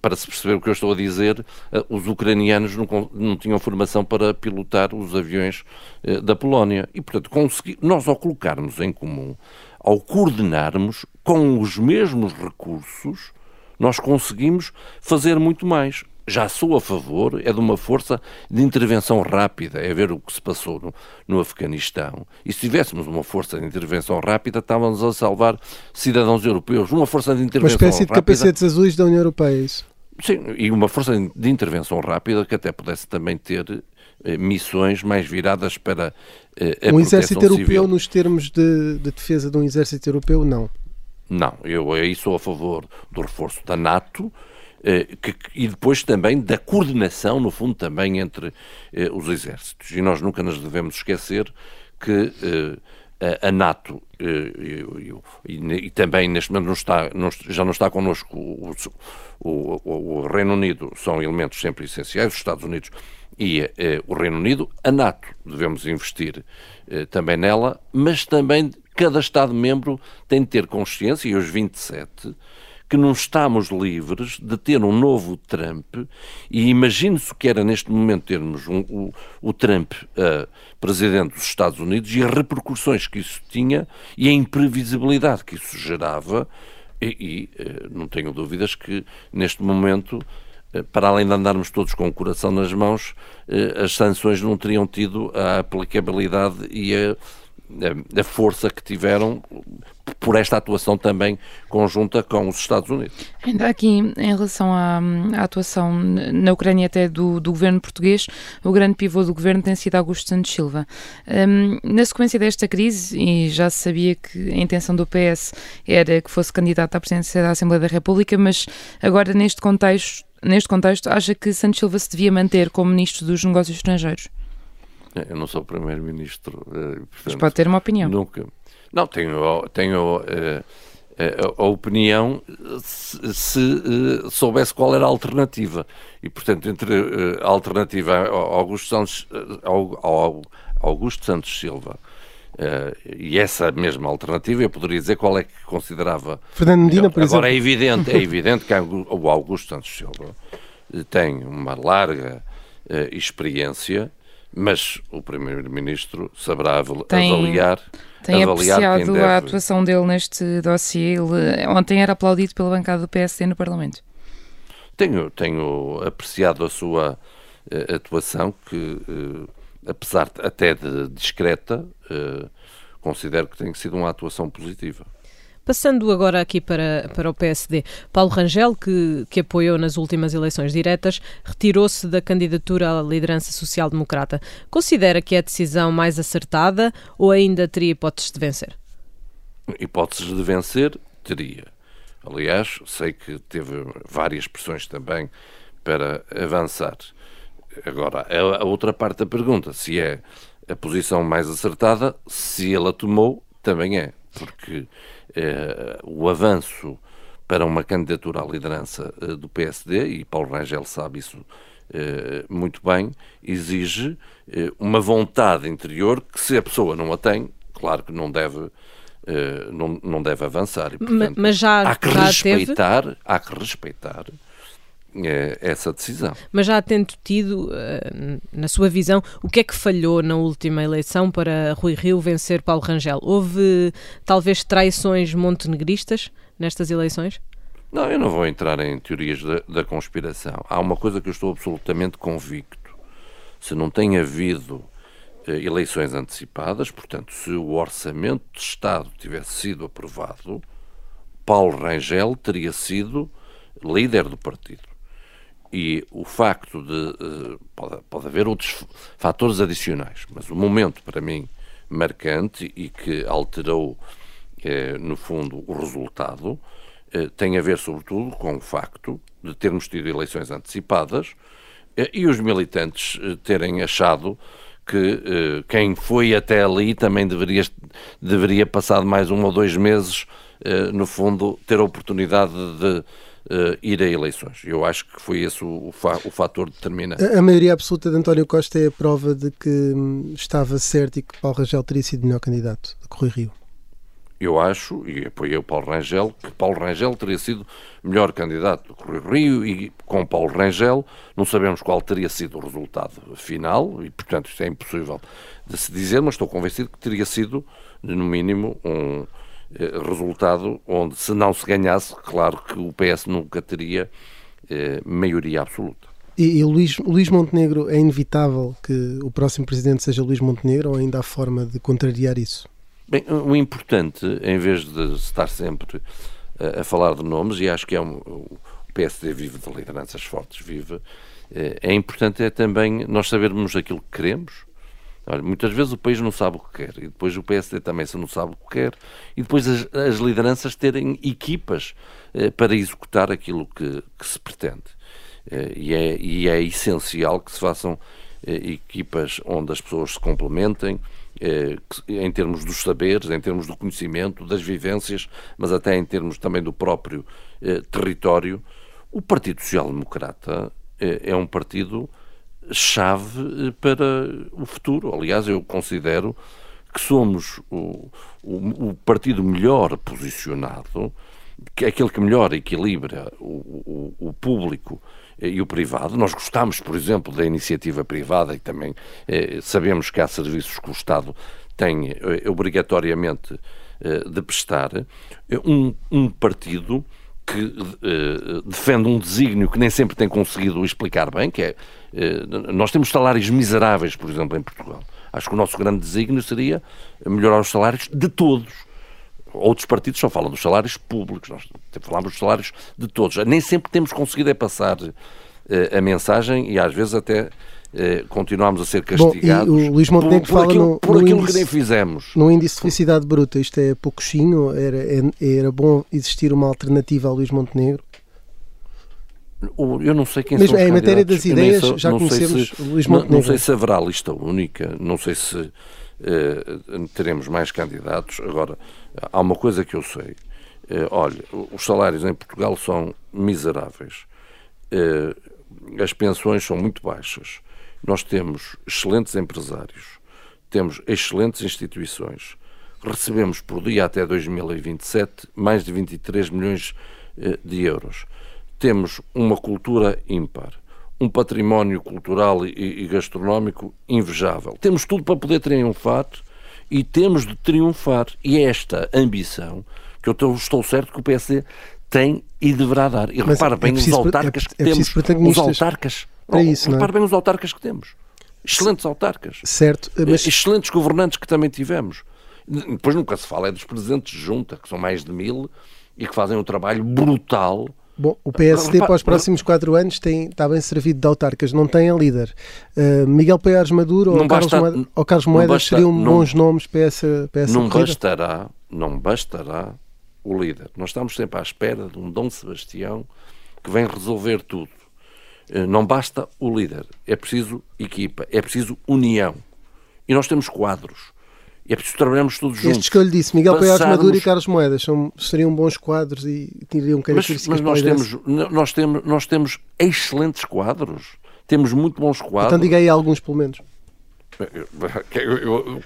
K: para se perceber o que eu estou a dizer, eh, os ucranianos não, não tinham formação para pilotar os aviões eh, da Polónia. E, portanto, consegui, nós ao colocarmos em comum, ao coordenarmos com os mesmos recursos, nós conseguimos fazer muito mais. Já sou a favor, é de uma força de intervenção rápida, é ver o que se passou no, no Afeganistão. E se tivéssemos uma força de intervenção rápida, estávamos a salvar cidadãos europeus. Uma força de intervenção
A: rápida. Uma espécie
K: de
A: capacetes azuis da União Europeia, é isso?
K: Sim, e uma força de intervenção rápida que até pudesse também ter eh, missões mais viradas para
A: eh, a Um exército europeu, civil. nos termos de, de defesa de um exército europeu, não.
K: Não, eu aí sou a favor do reforço da NATO eh, que, e depois também da coordenação, no fundo, também entre eh, os exércitos. E nós nunca nos devemos esquecer que eh, a, a, NATO e, e, e, também neste momento não está, não, já não está connosco o, o, o, Reino Unido, são elementos sempre essenciais, os Estados Unidos e o Reino Unido. A NATO devemos investir também nela, mas também cada Estado-membro tem de ter consciência, e os 27, que não estamos livres de ter um novo Trump, e imagine-se o que era neste momento termos um, o, o, Trump uh, presidente dos Estados Unidos e as repercussões que isso tinha e a imprevisibilidade que isso gerava, e, e uh, não tenho dúvidas que neste momento uh, para além de andarmos todos com o coração nas mãos, as sanções não teriam tido a aplicabilidade e a a, força que tiveram por esta atuação também conjunta com os Estados Unidos.
I: Ainda aqui, em relação à, à atuação na Ucrânia até do, do, governo português, o grande pivô do governo tem sido Augusto Santos Silva. Um, na sequência desta crise, e já se sabia que a intenção do PS era que fosse candidato à presidência da Assembleia da República, mas agora neste contexto, neste contexto acha que Santos Silva se devia manter como ministro dos Negócios Estrangeiros?
K: Eu não sou primeiro-ministro.
I: Eh, Mas pode ter uma opinião.
K: Nunca. Não, tenho, tenho uh, a, a opinião se, se uh, soubesse qual era a alternativa. E, portanto, entre uh, a alternativa ao Augusto Santos, ao, ao Augusto Santos Silva e essa mesma alternativa, eu poderia dizer qual é que considerava.
A: Fernando Medina, por
K: Agora
A: exemplo.
K: é evidente, é evidente que o Augusto Santos Silva tem uma larga experiência mas o Primeiro-Ministro saberá
I: tem,
K: avaliar.
I: Tem
K: avaliar
I: apreciado
K: deve...
I: a atuação dele neste dossiê. Ele ontem era aplaudido pela bancada do PSD no Parlamento.
K: Tenho, tenho apreciado a sua uh, atuação, que uh, apesar até de discreta, uh, considero que tem sido uma atuação positiva.
J: Passando agora aqui para, para o PSD, Paulo Rangel, que, que apoiou nas últimas eleições diretas, retirou-se da candidatura à liderança social-democrata. Considera que é a decisão mais acertada ou ainda teria hipóteses de vencer?
K: Hipóteses de vencer, teria. Aliás, sei que teve várias pressões também para avançar. Agora, a, outra parte da pergunta, se é a posição mais acertada, se ele a tomou, também é. Porque eh, o avanço para uma candidatura à liderança eh, do PSD, e Paulo Rangel sabe isso eh, muito bem, exige uma vontade interior que, se a pessoa não a tem, claro que não deve. não, não deve avançar. E, portanto,
J: mas já,
K: há que
J: já
K: respeitar,
J: teve?
K: há que respeitar essa decisão.
J: Mas já tendo tido, na sua visão, o que é que falhou na última eleição para Rui Rio vencer Paulo Rangel? Houve talvez traições montenegristas nestas eleições?
K: Não, eu não vou entrar em teorias da, da conspiração. Há uma coisa que eu estou absolutamente convicto. Se não tem havido eh, eleições antecipadas, portanto, se o orçamento de Estado tivesse sido aprovado, Paulo Rangel teria sido líder do partido e o facto de. Pode, pode haver outros fatores adicionais, mas o momento, para mim, marcante e que alterou, eh, no fundo, o resultado, eh, tem a ver, sobretudo, com o facto de termos tido eleições antecipadas eh, e os militantes terem achado que quem foi até ali também deveria, deveria passar mais um ou dois meses, no fundo, ter a oportunidade de uh, ir a eleições. Eu acho que foi esse o, fa o fator determinante.
A: A, a, maioria absoluta de António Costa é a prova de que hum, estava certo e que Paulo Rangel teria sido melhor candidato de Correio Rio.
K: Eu acho, e apoiei o Paulo Rangel, que Paulo Rangel teria sido melhor candidato do Correio Rio e com Paulo Rangel não sabemos qual teria sido o resultado final e, portanto, isto é impossível de se dizer, mas estou convencido que teria sido, no mínimo, um, resultado onde, se não se ganhasse, claro que o PS nunca teria eh, maioria absoluta.
A: E, e Luís, Luís Montenegro, é inevitável que o próximo presidente seja Luís Montenegro ou ainda há forma de contrariar isso?
K: Bem, o importante, em vez de estar sempre a, a falar de nomes, e acho que é um, o PSD vive de lideranças fortes, vive, eh, é importante é também nós sabermos aquilo que queremos, Olha, muitas vezes o país não sabe o que quer, e depois o PSD também se não sabe o que quer, e depois as, as lideranças terem equipas eh, para executar aquilo que, que se pretende. Eh, e, é, e é essencial que se façam eh, equipas onde as pessoas se complementem, eh, em termos dos saberes, em termos do conhecimento, das vivências, mas até em termos também do próprio eh, território. O Partido Social Democrata eh, é um partido chave eh, para o futuro. Aliás, eu considero que somos o, o, o partido melhor posicionado, que é aquele que melhor equilibra o, o, público e o privado. Nós gostamos, por exemplo, da iniciativa privada e também eh, sabemos que há serviços que o Estado tem eh, obrigatoriamente eh, de prestar. Um, um partido que uh, defende um desígnio que nem sempre tem conseguido explicar bem, que é uh, nós temos salários miseráveis, por exemplo, em Portugal. Acho que o nosso grande desígnio seria melhorar os salários de todos. Outros partidos só falam dos salários públicos, nós falamos dos salários de todos. Nem sempre temos conseguido é passar uh, a mensagem e às vezes até eh, continuamos a ser castigados
A: Bom, o Luís Montenegro
K: por, por, aquilo,
A: no,
K: por
A: no
K: aquilo
A: índice,
K: que nem fizemos.
A: No índice de felicidade bruta, isto é pouquinho, era, é, era bom existir uma alternativa ao Luís Montenegro?
K: Eu não sei quem
A: Mesmo,
K: são os
A: Em matéria das ideias,
K: sou,
A: já conhecemos
K: se,
A: Luís Montenegro.
K: Não, não sei se haverá lista única, não sei se uh, teremos mais candidatos. Agora, há uma coisa que eu sei, Eh, olha, os salários em Portugal são miseráveis. Eh, as pensões são muito baixas. Nós temos excelentes empresários, temos excelentes instituições. Recebemos por dia até 2027 mais de 23 milhões eh, de euros. Temos uma cultura ímpar, um património cultural e gastronómico invejável. Temos tudo para poder triunfar e temos de triunfar. E é esta ambição que eu estou certo que o PSD tem e deverá dar. E repara é bem é os autarcas é, que temos. Os autarcas.
A: É isso,
K: repara bem os autarcas que temos. Excelentes autarcas.
A: Certo.
K: Mas... Excelentes governantes que também tivemos. Depois nunca se fala é dos presidentes de junta, que são mais de mil e que fazem um trabalho brutal.
A: Bom, o PSD para os próximos quatro anos tem, está bem servido de autarcas, não tem a líder. Uh, Miguel Paiares Maduro ou, Carlos Moedas, ou Carlos Moedas basta, seriam não, bons nomes para essa, para essa
K: não bastará, não bastará o líder. Nós estamos sempre à espera de um Dom Sebastião que vem resolver tudo. Eh, não basta o líder, é preciso equipa, é preciso união. E nós temos quadros. E é preciso trabalharmos todos juntos.
A: Estes que eu lhe disse, Miguel Passarmos... Paiás Maduro e Carlos Moedas, são, seriam bons quadros e teriam características
K: mas, mas nós temos, nós, temos, nós temos excelentes quadros. Temos muito bons quadros.
A: Então diga aí alguns, pelo menos.
K: Eu, eu,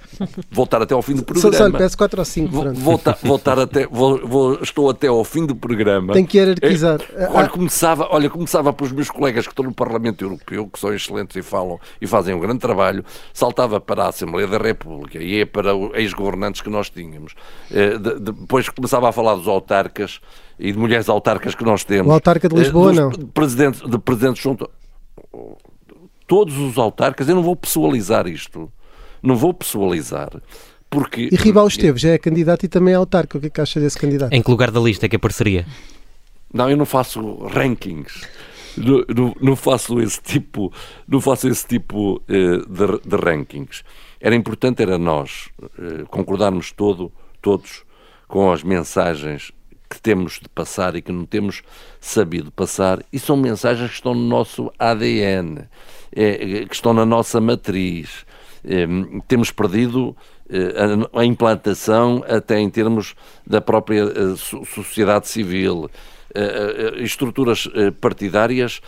K: voltar até ao fim do programa. Só,
A: só peço 4 ou 5.
K: Voltar, voltar até, vou, vou, estou até ao fim do programa.
A: Tem que hierarquizar.
K: É, olha, começava, olha, começava pelos meus colegas que estão no Parlamento Europeu, que são excelentes e falam e fazem um grande trabalho. Saltava para a Assembleia da República e ia para os ex-governantes que nós tínhamos. É, depois começava a falar dos autarcas e de mulheres autarcas que nós temos.
A: O autarca de Lisboa, não?
K: De presidentes, de presidentes junto todos os autarcas, eu não vou pessoalizar isto, não vou pessoalizar, porque...
A: E Ribal Esteves já é candidato e também é autarca, o que é que acha desse candidato?
H: Em que lugar da lista é que apareceria?
K: Não, eu não faço rankings. Não, não, não, faço esse tipo, não faço esse tipo uh, de, de, rankings. Era importante era nós uh, concordarmos todo, todos com as mensagens que temos de passar e que não temos sabido passar, e são mensagens que estão no nosso ADN é, que estão na nossa matriz. É, temos perdido é, a, implantação até em termos da própria eh, sociedade civil. Uh, estruturas partidárias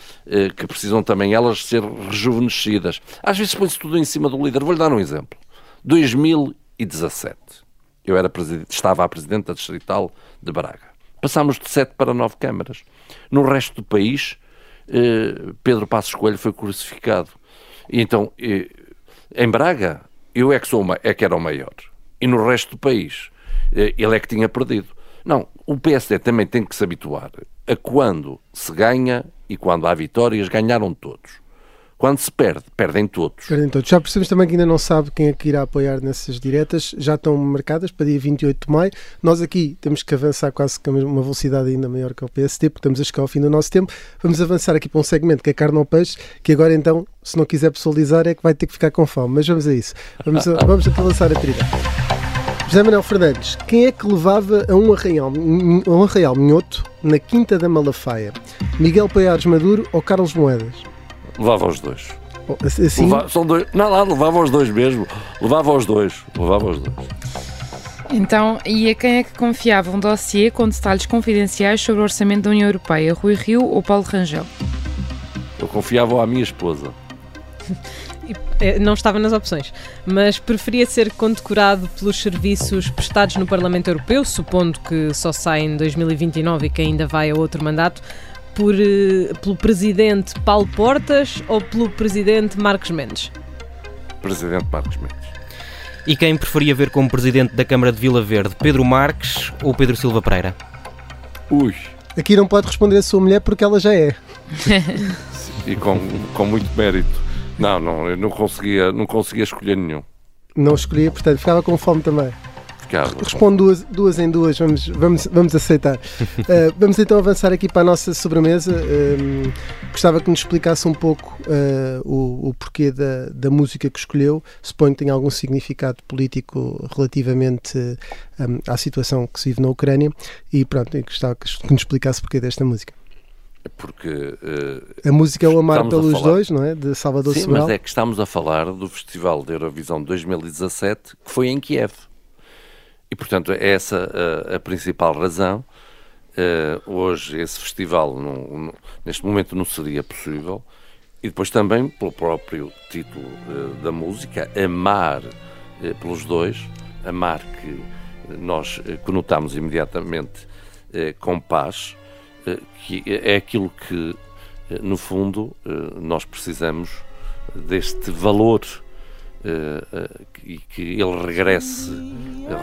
K: que precisam também elas ser rejuvenescidas. Às vezes põe-se tudo em cima do líder. Vou-lhe dar um exemplo. 2017. Eu era estava a presidente da Distrital de Braga. Passámos de sete para nove câmaras. No resto do país, eh, Pedro Passos Coelho foi crucificado. E então, eh, em Braga, eu é que, sou uma, é que era o maior. E no resto do país, eh, ele é que tinha perdido. Não, o PSD também tem que se habituar a quando se ganha e quando há vitórias, ganharam todos. Quando se perde, perdem todos.
A: Perdem todos. Já percebemos também que ainda não sabe quem é que irá apoiar nessas diretas. Já estão marcadas para dia 28 de maio. Nós aqui temos que avançar quase com uma velocidade ainda maior que o PSD, porque estamos a chegar ao fim do nosso tempo. Vamos avançar aqui para um segmento que é carne ao peixe, que agora então, se não quiser pessoalizar, é que vai ter que ficar com fome. Mas vamos a isso. Vamos, a, vamos aqui lançar a trilha. José Manuel Fernandes, quem é que levava a um arraial, um arraial minhoto na Quinta da Malafaia? Miguel Paiares Maduro ou Carlos Moedas?
K: Levava os dois.
A: Assim?
K: Levava, são dois. Não, não, levava os dois mesmo. Levava os dois. Levava os dois.
I: Então, e a quem é que confiava um dossiê com detalhes confidenciais sobre o orçamento da União Europeia? Rui Rio ou Paulo Rangel?
K: Eu confiava à minha esposa.
J: É, não estava nas opções, mas preferia ser condecorado pelos serviços prestados no Parlamento Europeu, supondo que só sai em 2029 e que ainda vai a outro mandato, por, eh, pelo presidente Paulo Portas ou pelo presidente Marcos Mendes?
K: Presidente Marcos Mendes.
H: E quem preferia ver como presidente da Câmara de Vila Verde, Pedro Marques ou Pedro Silva Pereira?
K: Ui.
A: Aqui não pode responder a sua mulher porque ela já é.
K: e com, com muito mérito. Não, não, eu não conseguia, não conseguia escolher nenhum.
A: Não escolhia, portanto, ficava com fome também. Respondo duas, duas em duas, vamos, vamos, vamos aceitar. uh, vamos então avançar aqui para a nossa sobremesa. Uh, gostava que nos explicasse um pouco uh, o, o porquê da, da música que escolheu. Suponho que tem algum significado político relativamente um, à situação que se vive na Ucrânia. E pronto, gostava que nos explicasse o porquê desta música.
K: Porque uh,
A: a música é o Amar pelos falar... dois, não é? De Salvador
K: Sim,
A: Sobral.
K: mas é que estamos a falar do Festival de Eurovisão 2017 que foi em Kiev. E portanto, é essa a, a principal razão. Uh, hoje, esse festival, não, não, neste momento, não seria possível. E depois também, pelo próprio título uh, da música, Amar uh, pelos dois, Amar que nós conotamos imediatamente com paz, que é aquilo que, no fundo, nós precisamos deste valor e que ele regresse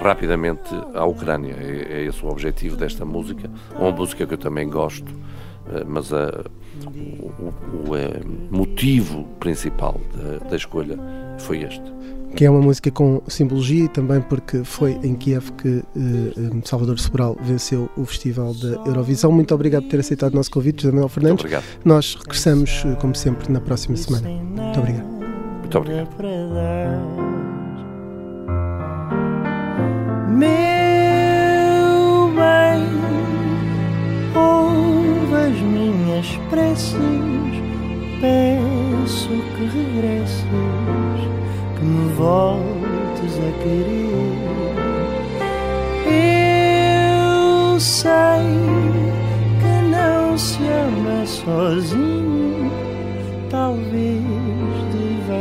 K: rapidamente à Ucrânia. É, é, esse o objetivo desta música. Uma música que eu também gosto, uh, mas a, o, o motivo principal da, da escolha foi este
A: que é uma música com simbologia e também porque foi em Kiev que uh, Salvador Sobral venceu o Festival da Eurovisão. Muito obrigado por ter aceitado o nosso convite, José Manuel Fernandes.
K: Muito obrigado.
A: Nós regressamos, como sempre, na próxima semana. Muito obrigado.
K: Muito obrigado.
L: Meu bem, ouve as minhas preces, peço que regresses, que me voltes a querer. Eu sei que não se ama sozinho, talvez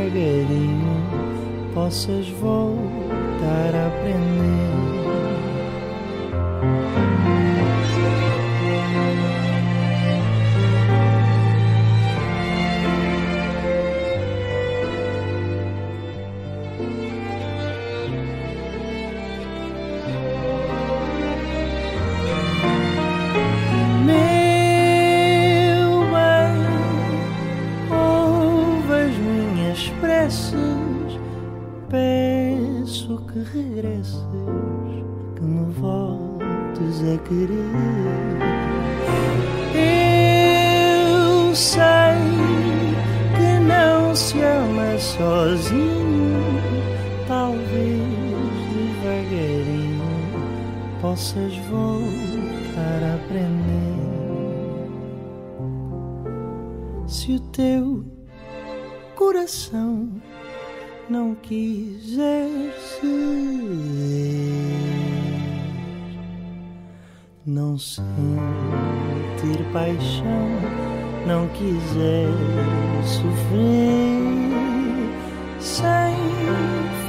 L: devagarinho possas voltar a aprender. Não sentir paixão, não quiser sofrer, sem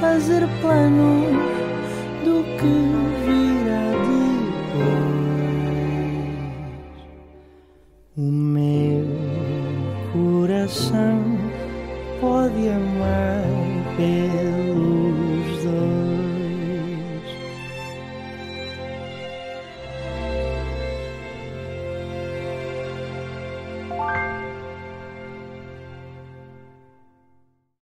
L: fazer planos do que virá